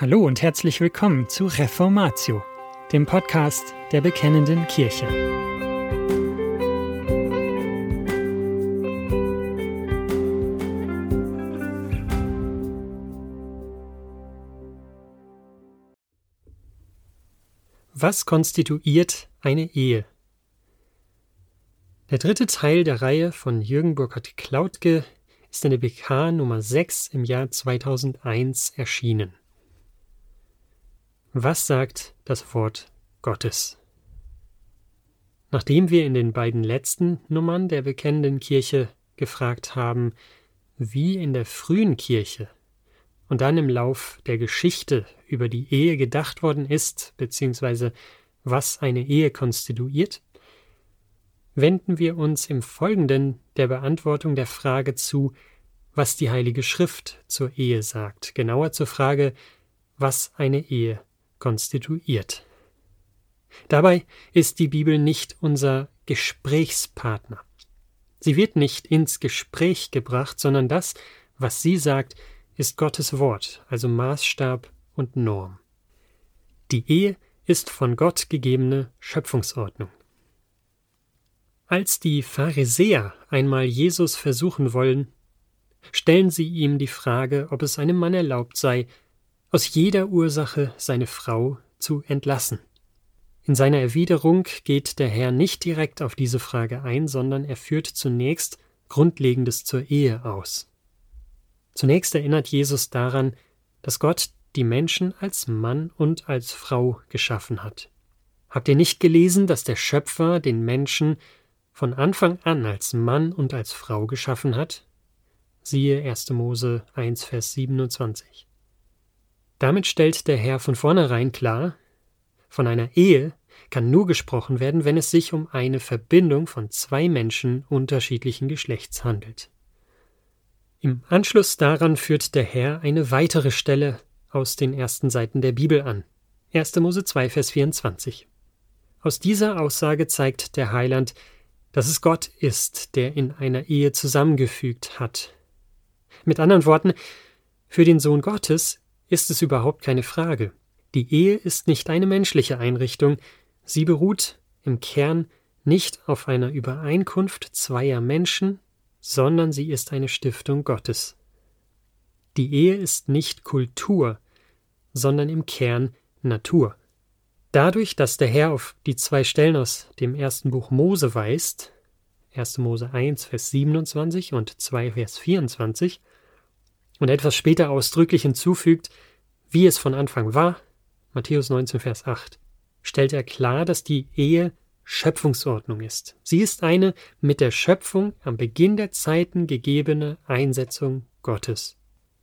Hallo und herzlich willkommen zu Reformatio, dem Podcast der Bekennenden Kirche. Was konstituiert eine Ehe? Der dritte Teil der Reihe von Jürgen Burkhard Klautke ist in der BK Nummer 6 im Jahr 2001 erschienen. Was sagt das Wort Gottes? Nachdem wir in den beiden letzten Nummern der bekennenden Kirche gefragt haben, wie in der frühen Kirche und dann im Lauf der Geschichte über die Ehe gedacht worden ist, beziehungsweise was eine Ehe konstituiert, wenden wir uns im Folgenden der Beantwortung der Frage zu, was die Heilige Schrift zur Ehe sagt, genauer zur Frage, was eine Ehe konstituiert. Dabei ist die Bibel nicht unser Gesprächspartner. Sie wird nicht ins Gespräch gebracht, sondern das, was sie sagt, ist Gottes Wort, also Maßstab und Norm. Die Ehe ist von Gott gegebene Schöpfungsordnung. Als die Pharisäer einmal Jesus versuchen wollen, stellen sie ihm die Frage, ob es einem Mann erlaubt sei, aus jeder Ursache seine Frau zu entlassen. In seiner Erwiderung geht der Herr nicht direkt auf diese Frage ein, sondern er führt zunächst Grundlegendes zur Ehe aus. Zunächst erinnert Jesus daran, dass Gott die Menschen als Mann und als Frau geschaffen hat. Habt ihr nicht gelesen, dass der Schöpfer den Menschen von Anfang an als Mann und als Frau geschaffen hat? Siehe 1. Mose 1, Vers 27. Damit stellt der Herr von vornherein klar, von einer Ehe kann nur gesprochen werden, wenn es sich um eine Verbindung von zwei Menschen unterschiedlichen Geschlechts handelt. Im Anschluss daran führt der Herr eine weitere Stelle aus den ersten Seiten der Bibel an. 1. Mose 2, Vers 24. Aus dieser Aussage zeigt der Heiland, dass es Gott ist, der in einer Ehe zusammengefügt hat. Mit anderen Worten, für den Sohn Gottes ist es überhaupt keine Frage. Die Ehe ist nicht eine menschliche Einrichtung, sie beruht im Kern nicht auf einer Übereinkunft zweier Menschen, sondern sie ist eine Stiftung Gottes. Die Ehe ist nicht Kultur, sondern im Kern Natur. Dadurch, dass der Herr auf die zwei Stellen aus dem ersten Buch Mose weist, 1. Mose 1, Vers 27 und 2, Vers 24, und etwas später ausdrücklich hinzufügt, wie es von Anfang war, Matthäus 19, Vers 8, stellt er klar, dass die Ehe Schöpfungsordnung ist. Sie ist eine mit der Schöpfung am Beginn der Zeiten gegebene Einsetzung Gottes.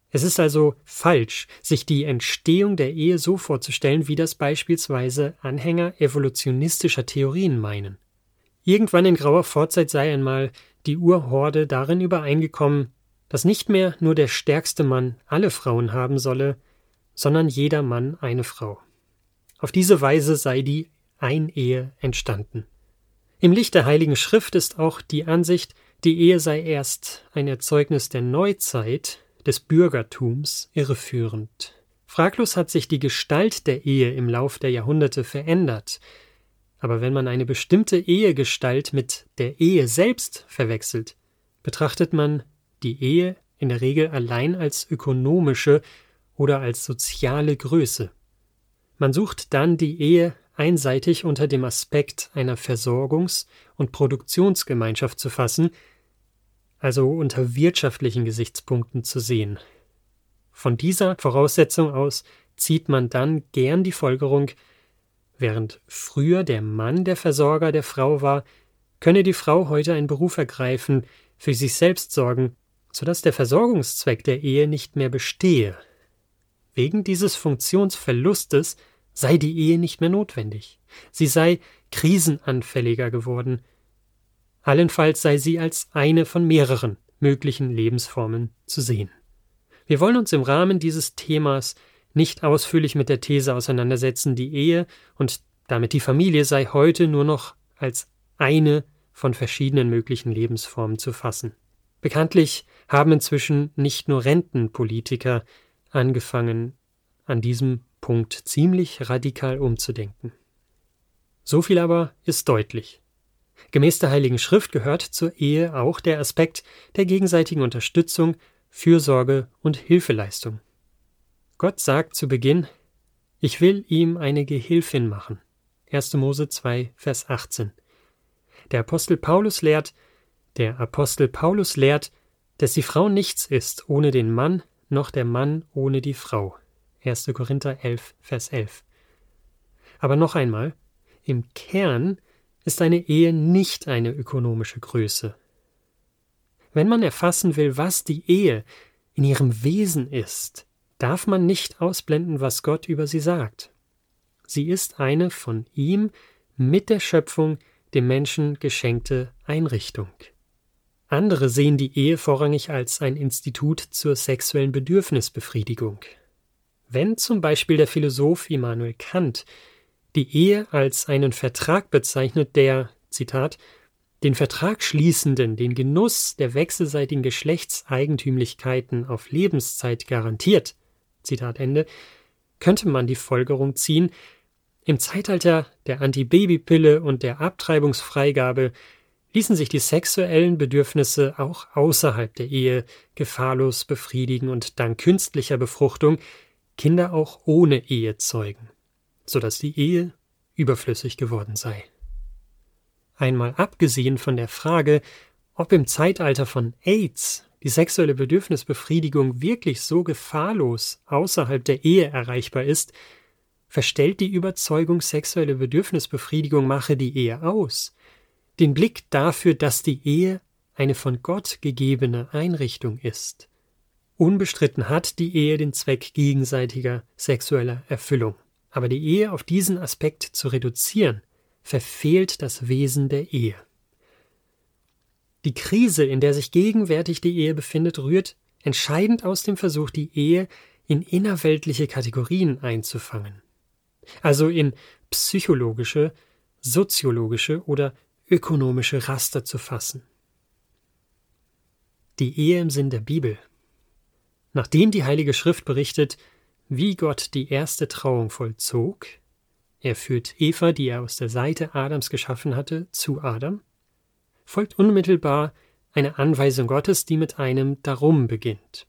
Es ist also falsch, sich die Entstehung der Ehe so vorzustellen, wie das beispielsweise Anhänger evolutionistischer Theorien meinen. Irgendwann in grauer Vorzeit sei einmal die Urhorde darin übereingekommen, dass nicht mehr nur der stärkste Mann alle Frauen haben solle, sondern jeder Mann eine Frau. Auf diese Weise sei die Einehe entstanden. Im Licht der Heiligen Schrift ist auch die Ansicht, die Ehe sei erst ein Erzeugnis der Neuzeit, des Bürgertums, irreführend. Fraglos hat sich die Gestalt der Ehe im Lauf der Jahrhunderte verändert, aber wenn man eine bestimmte Ehegestalt mit der Ehe selbst verwechselt, betrachtet man die Ehe in der Regel allein als ökonomische oder als soziale Größe. Man sucht dann die Ehe einseitig unter dem Aspekt einer Versorgungs- und Produktionsgemeinschaft zu fassen, also unter wirtschaftlichen Gesichtspunkten zu sehen. Von dieser Voraussetzung aus zieht man dann gern die Folgerung, während früher der Mann der Versorger der Frau war, könne die Frau heute einen Beruf ergreifen, für sich selbst sorgen sodass der Versorgungszweck der Ehe nicht mehr bestehe. Wegen dieses Funktionsverlustes sei die Ehe nicht mehr notwendig. Sie sei krisenanfälliger geworden. Allenfalls sei sie als eine von mehreren möglichen Lebensformen zu sehen. Wir wollen uns im Rahmen dieses Themas nicht ausführlich mit der These auseinandersetzen, die Ehe und damit die Familie sei heute nur noch als eine von verschiedenen möglichen Lebensformen zu fassen. Bekanntlich haben inzwischen nicht nur Rentenpolitiker angefangen, an diesem Punkt ziemlich radikal umzudenken. So viel aber ist deutlich. Gemäß der Heiligen Schrift gehört zur Ehe auch der Aspekt der gegenseitigen Unterstützung, Fürsorge und Hilfeleistung. Gott sagt zu Beginn, ich will ihm eine Gehilfin machen. 1. Mose 2, Vers 18. Der Apostel Paulus lehrt, der Apostel Paulus lehrt, dass die Frau nichts ist ohne den Mann, noch der Mann ohne die Frau. 1. Korinther 11, Vers 11. Aber noch einmal, im Kern ist eine Ehe nicht eine ökonomische Größe. Wenn man erfassen will, was die Ehe in ihrem Wesen ist, darf man nicht ausblenden, was Gott über sie sagt. Sie ist eine von ihm mit der Schöpfung dem Menschen geschenkte Einrichtung. Andere sehen die Ehe vorrangig als ein Institut zur sexuellen Bedürfnisbefriedigung. Wenn zum Beispiel der Philosoph Immanuel Kant die Ehe als einen Vertrag bezeichnet, der, Zitat, den Vertrag schließenden den Genuss der wechselseitigen Geschlechtseigentümlichkeiten auf Lebenszeit garantiert, Zitat Ende, könnte man die Folgerung ziehen, im Zeitalter der Antibabypille und der Abtreibungsfreigabe ließen sich die sexuellen Bedürfnisse auch außerhalb der Ehe gefahrlos befriedigen und dank künstlicher Befruchtung Kinder auch ohne Ehe zeugen, so dass die Ehe überflüssig geworden sei. Einmal abgesehen von der Frage, ob im Zeitalter von AIDS die sexuelle Bedürfnisbefriedigung wirklich so gefahrlos außerhalb der Ehe erreichbar ist, verstellt die Überzeugung, sexuelle Bedürfnisbefriedigung mache die Ehe aus, den Blick dafür, dass die Ehe eine von Gott gegebene Einrichtung ist. Unbestritten hat die Ehe den Zweck gegenseitiger sexueller Erfüllung. Aber die Ehe auf diesen Aspekt zu reduzieren, verfehlt das Wesen der Ehe. Die Krise, in der sich gegenwärtig die Ehe befindet, rührt entscheidend aus dem Versuch, die Ehe in innerweltliche Kategorien einzufangen. Also in psychologische, soziologische oder ökonomische Raster zu fassen. Die Ehe im Sinn der Bibel. Nachdem die Heilige Schrift berichtet, wie Gott die erste Trauung vollzog, er führt Eva, die er aus der Seite Adams geschaffen hatte, zu Adam, folgt unmittelbar eine Anweisung Gottes, die mit einem Darum beginnt.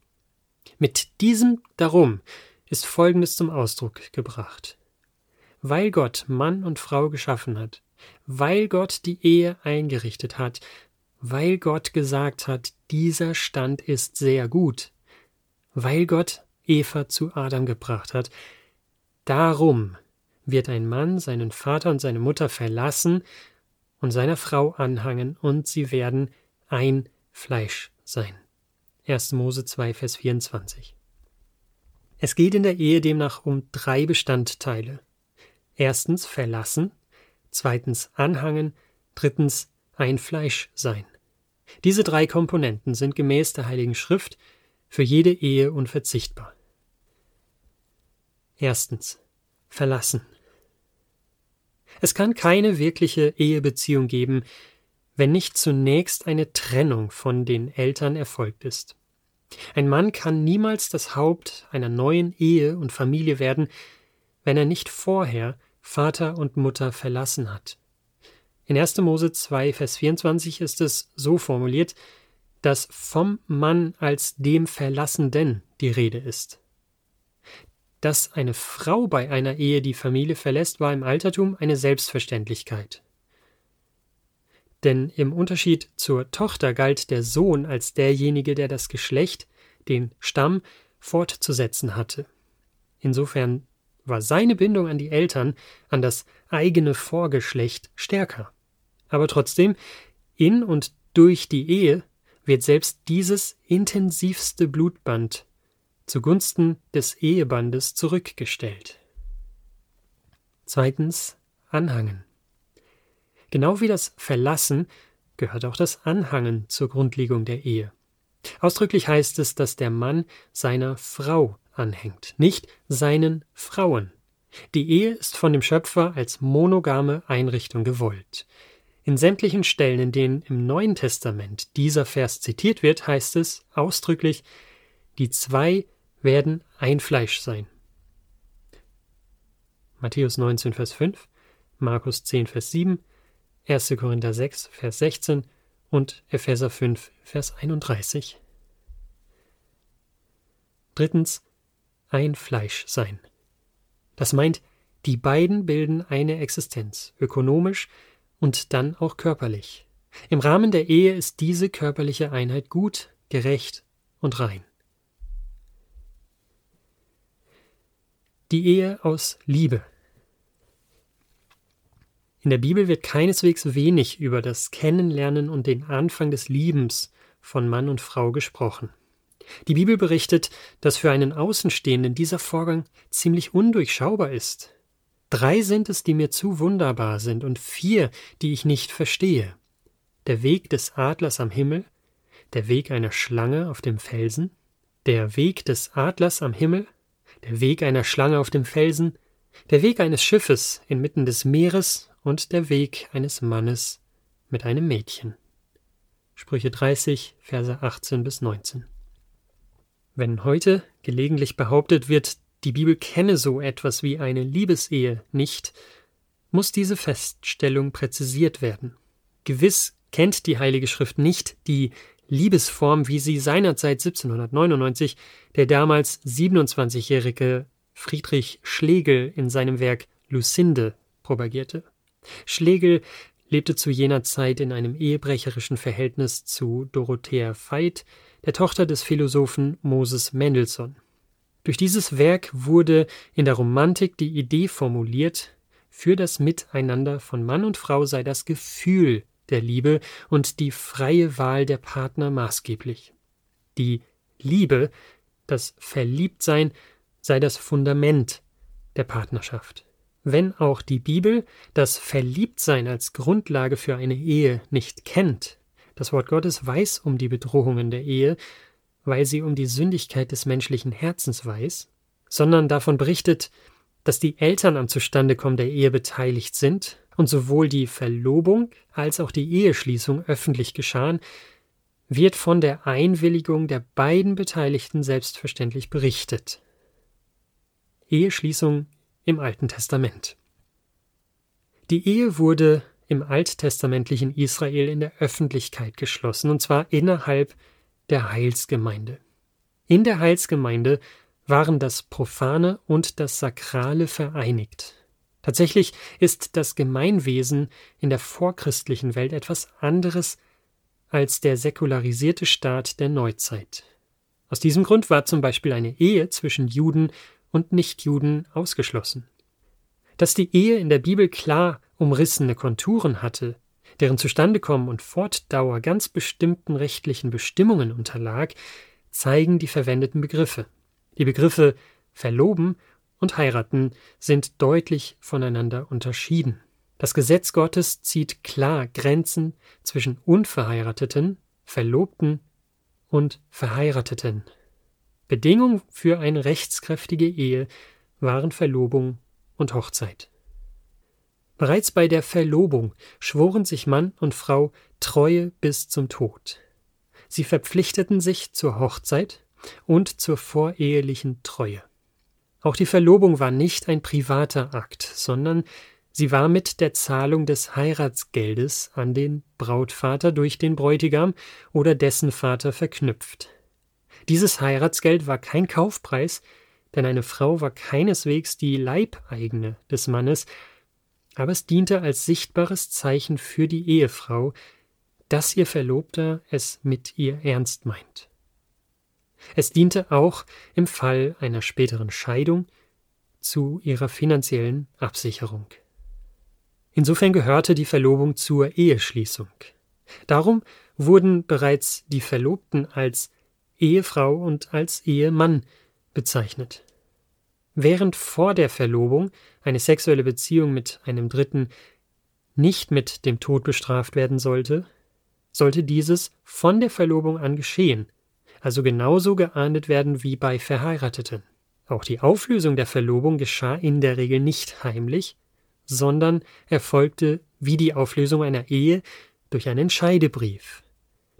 Mit diesem Darum ist Folgendes zum Ausdruck gebracht. Weil Gott Mann und Frau geschaffen hat, weil Gott die Ehe eingerichtet hat, weil Gott gesagt hat, dieser Stand ist sehr gut, weil Gott Eva zu Adam gebracht hat, darum wird ein Mann seinen Vater und seine Mutter verlassen und seiner Frau anhangen, und sie werden ein Fleisch sein. 1. Mose 2, Vers 24. Es geht in der Ehe demnach um drei Bestandteile. Erstens verlassen, zweitens anhangen, drittens ein Fleisch sein. Diese drei Komponenten sind gemäß der Heiligen Schrift für jede Ehe unverzichtbar. Erstens verlassen. Es kann keine wirkliche Ehebeziehung geben, wenn nicht zunächst eine Trennung von den Eltern erfolgt ist. Ein Mann kann niemals das Haupt einer neuen Ehe und Familie werden, wenn er nicht vorher Vater und Mutter verlassen hat. In 1. Mose 2, Vers 24 ist es so formuliert, dass vom Mann als dem Verlassenden die Rede ist. Dass eine Frau bei einer Ehe die Familie verlässt, war im Altertum eine Selbstverständlichkeit. Denn im Unterschied zur Tochter galt der Sohn als derjenige, der das Geschlecht, den Stamm, fortzusetzen hatte. Insofern war seine Bindung an die Eltern, an das eigene Vorgeschlecht stärker. Aber trotzdem, in und durch die Ehe wird selbst dieses intensivste Blutband zugunsten des Ehebandes zurückgestellt. Zweitens Anhangen. Genau wie das Verlassen gehört auch das Anhangen zur Grundlegung der Ehe. Ausdrücklich heißt es, dass der Mann seiner Frau anhängt, nicht seinen Frauen. Die Ehe ist von dem Schöpfer als monogame Einrichtung gewollt. In sämtlichen Stellen, in denen im Neuen Testament dieser Vers zitiert wird, heißt es ausdrücklich, die zwei werden ein Fleisch sein. Matthäus 19, Vers 5, Markus 10, Vers 7, 1. Korinther 6, Vers 16 und Epheser 5, Vers 31. Drittens, ein Fleisch sein. Das meint, die beiden bilden eine Existenz, ökonomisch und dann auch körperlich. Im Rahmen der Ehe ist diese körperliche Einheit gut, gerecht und rein. Die Ehe aus Liebe. In der Bibel wird keineswegs wenig über das Kennenlernen und den Anfang des Liebens von Mann und Frau gesprochen. Die Bibel berichtet, dass für einen Außenstehenden dieser Vorgang ziemlich undurchschaubar ist. Drei sind es, die mir zu wunderbar sind, und vier, die ich nicht verstehe. Der Weg des Adlers am Himmel, der Weg einer Schlange auf dem Felsen, der Weg des Adlers am Himmel, der Weg einer Schlange auf dem Felsen, der Weg eines Schiffes inmitten des Meeres und der Weg eines Mannes mit einem Mädchen. Sprüche 30, Verse 18 bis 19. Wenn heute gelegentlich behauptet wird, die Bibel kenne so etwas wie eine Liebesehe nicht, muss diese Feststellung präzisiert werden. Gewiss kennt die Heilige Schrift nicht die Liebesform, wie sie seinerzeit 1799 der damals 27-jährige Friedrich Schlegel in seinem Werk Lucinde propagierte. Schlegel lebte zu jener Zeit in einem ehebrecherischen Verhältnis zu Dorothea Veit, der Tochter des Philosophen Moses Mendelssohn. Durch dieses Werk wurde in der Romantik die Idee formuliert, für das Miteinander von Mann und Frau sei das Gefühl der Liebe und die freie Wahl der Partner maßgeblich. Die Liebe, das Verliebtsein, sei das Fundament der Partnerschaft. Wenn auch die Bibel das Verliebtsein als Grundlage für eine Ehe nicht kennt, das Wort Gottes weiß um die Bedrohungen der Ehe, weil sie um die Sündigkeit des menschlichen Herzens weiß, sondern davon berichtet, dass die Eltern am Zustandekommen der Ehe beteiligt sind und sowohl die Verlobung als auch die Eheschließung öffentlich geschahen, wird von der Einwilligung der beiden Beteiligten selbstverständlich berichtet. Eheschließung im Alten Testament. Die Ehe wurde im alttestamentlichen Israel in der Öffentlichkeit geschlossen, und zwar innerhalb der Heilsgemeinde. In der Heilsgemeinde waren das Profane und das Sakrale vereinigt. Tatsächlich ist das Gemeinwesen in der vorchristlichen Welt etwas anderes als der säkularisierte Staat der Neuzeit. Aus diesem Grund war zum Beispiel eine Ehe zwischen Juden und Nichtjuden ausgeschlossen. Dass die Ehe in der Bibel klar umrissene Konturen hatte, deren Zustandekommen und Fortdauer ganz bestimmten rechtlichen Bestimmungen unterlag, zeigen die verwendeten Begriffe. Die Begriffe verloben und heiraten sind deutlich voneinander unterschieden. Das Gesetz Gottes zieht klar Grenzen zwischen Unverheirateten, Verlobten und Verheirateten. Bedingung für eine rechtskräftige Ehe waren Verlobung und Hochzeit. Bereits bei der Verlobung schworen sich Mann und Frau Treue bis zum Tod. Sie verpflichteten sich zur Hochzeit und zur vorehelichen Treue. Auch die Verlobung war nicht ein privater Akt, sondern sie war mit der Zahlung des Heiratsgeldes an den Brautvater durch den Bräutigam oder dessen Vater verknüpft. Dieses Heiratsgeld war kein Kaufpreis, denn eine Frau war keineswegs die Leibeigene des Mannes, aber es diente als sichtbares Zeichen für die Ehefrau, dass ihr Verlobter es mit ihr ernst meint. Es diente auch im Fall einer späteren Scheidung zu ihrer finanziellen Absicherung. Insofern gehörte die Verlobung zur Eheschließung. Darum wurden bereits die Verlobten als Ehefrau und als Ehemann bezeichnet. Während vor der Verlobung eine sexuelle Beziehung mit einem Dritten nicht mit dem Tod bestraft werden sollte, sollte dieses von der Verlobung an geschehen, also genauso geahndet werden wie bei Verheirateten. Auch die Auflösung der Verlobung geschah in der Regel nicht heimlich, sondern erfolgte wie die Auflösung einer Ehe durch einen Scheidebrief.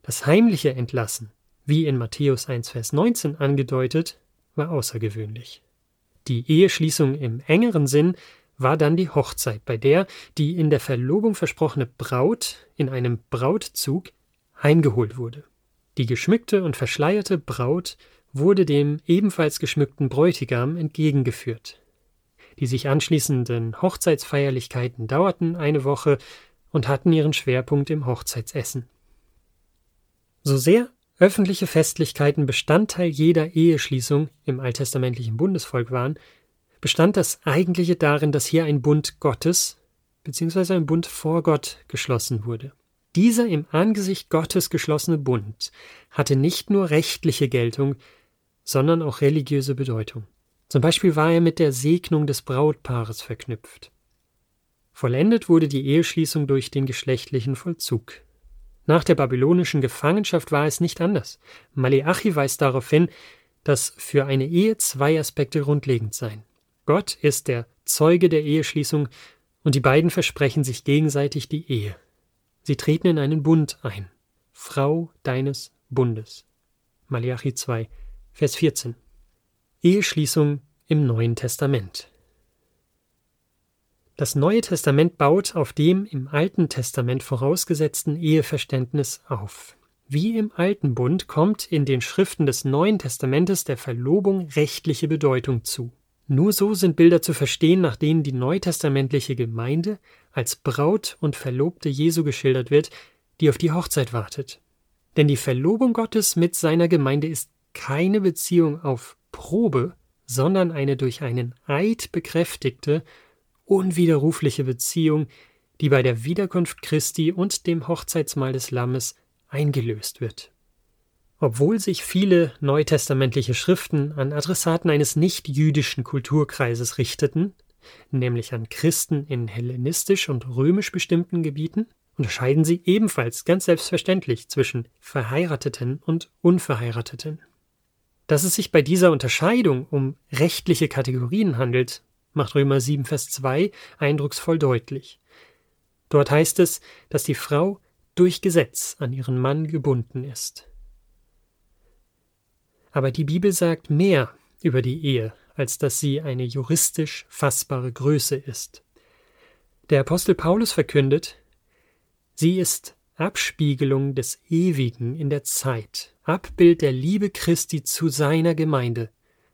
Das heimliche Entlassen, wie in Matthäus 1, Vers 19 angedeutet, war außergewöhnlich. Die Eheschließung im engeren Sinn war dann die Hochzeit, bei der die in der Verlobung versprochene Braut in einem Brautzug heimgeholt wurde. Die geschmückte und verschleierte Braut wurde dem ebenfalls geschmückten Bräutigam entgegengeführt. Die sich anschließenden Hochzeitsfeierlichkeiten dauerten eine Woche und hatten ihren Schwerpunkt im Hochzeitsessen. So sehr öffentliche Festlichkeiten Bestandteil jeder Eheschließung im alttestamentlichen Bundesvolk waren, bestand das Eigentliche darin, dass hier ein Bund Gottes bzw. ein Bund vor Gott geschlossen wurde. Dieser im Angesicht Gottes geschlossene Bund hatte nicht nur rechtliche Geltung, sondern auch religiöse Bedeutung. Zum Beispiel war er mit der Segnung des Brautpaares verknüpft. Vollendet wurde die Eheschließung durch den geschlechtlichen Vollzug. Nach der babylonischen Gefangenschaft war es nicht anders. Maleachi weist darauf hin, dass für eine Ehe zwei Aspekte grundlegend seien. Gott ist der Zeuge der Eheschließung und die beiden versprechen sich gegenseitig die Ehe. Sie treten in einen Bund ein. Frau deines Bundes. Maleachi 2, Vers 14. Eheschließung im Neuen Testament. Das Neue Testament baut auf dem im Alten Testament vorausgesetzten Eheverständnis auf. Wie im Alten Bund kommt in den Schriften des Neuen Testamentes der Verlobung rechtliche Bedeutung zu. Nur so sind Bilder zu verstehen, nach denen die neutestamentliche Gemeinde als Braut und Verlobte Jesu geschildert wird, die auf die Hochzeit wartet. Denn die Verlobung Gottes mit seiner Gemeinde ist keine Beziehung auf Probe, sondern eine durch einen Eid bekräftigte, unwiderrufliche Beziehung, die bei der Wiederkunft Christi und dem Hochzeitsmahl des Lammes eingelöst wird. Obwohl sich viele neutestamentliche Schriften an Adressaten eines nicht-jüdischen Kulturkreises richteten, nämlich an Christen in hellenistisch und römisch bestimmten Gebieten, unterscheiden sie ebenfalls ganz selbstverständlich zwischen Verheirateten und Unverheirateten. Dass es sich bei dieser Unterscheidung um rechtliche Kategorien handelt, macht Römer 7, Vers 2 eindrucksvoll deutlich. Dort heißt es, dass die Frau durch Gesetz an ihren Mann gebunden ist. Aber die Bibel sagt mehr über die Ehe, als dass sie eine juristisch fassbare Größe ist. Der Apostel Paulus verkündet, sie ist Abspiegelung des Ewigen in der Zeit, Abbild der Liebe Christi zu seiner Gemeinde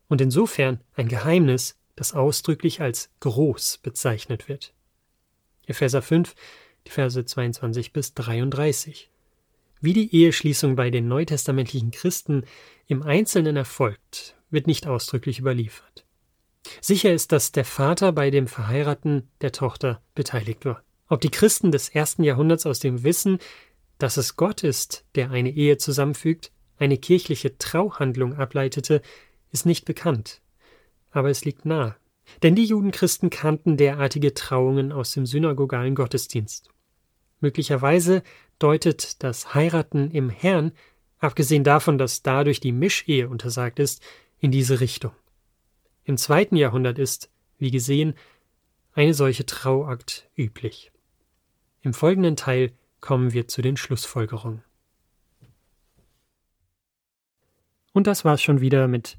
und insofern ein Geheimnis, das ausdrücklich als groß bezeichnet wird. Epheser 5, die Verse 22 bis 33. Wie die Eheschließung bei den neutestamentlichen Christen im Einzelnen erfolgt, wird nicht ausdrücklich überliefert. Sicher ist, dass der Vater bei dem Verheiraten der Tochter beteiligt war. Ob die Christen des ersten Jahrhunderts aus dem Wissen, dass es Gott ist, der eine Ehe zusammenfügt, eine kirchliche Trauhandlung ableitete, ist nicht bekannt. Aber es liegt nahe. Denn die Judenchristen kannten derartige Trauungen aus dem synagogalen Gottesdienst. Möglicherweise deutet das Heiraten im Herrn, abgesehen davon, dass dadurch die Mischehe untersagt ist, in diese Richtung. Im zweiten Jahrhundert ist, wie gesehen, eine solche Trauakt üblich. Im folgenden Teil kommen wir zu den Schlussfolgerungen. Und das war's schon wieder mit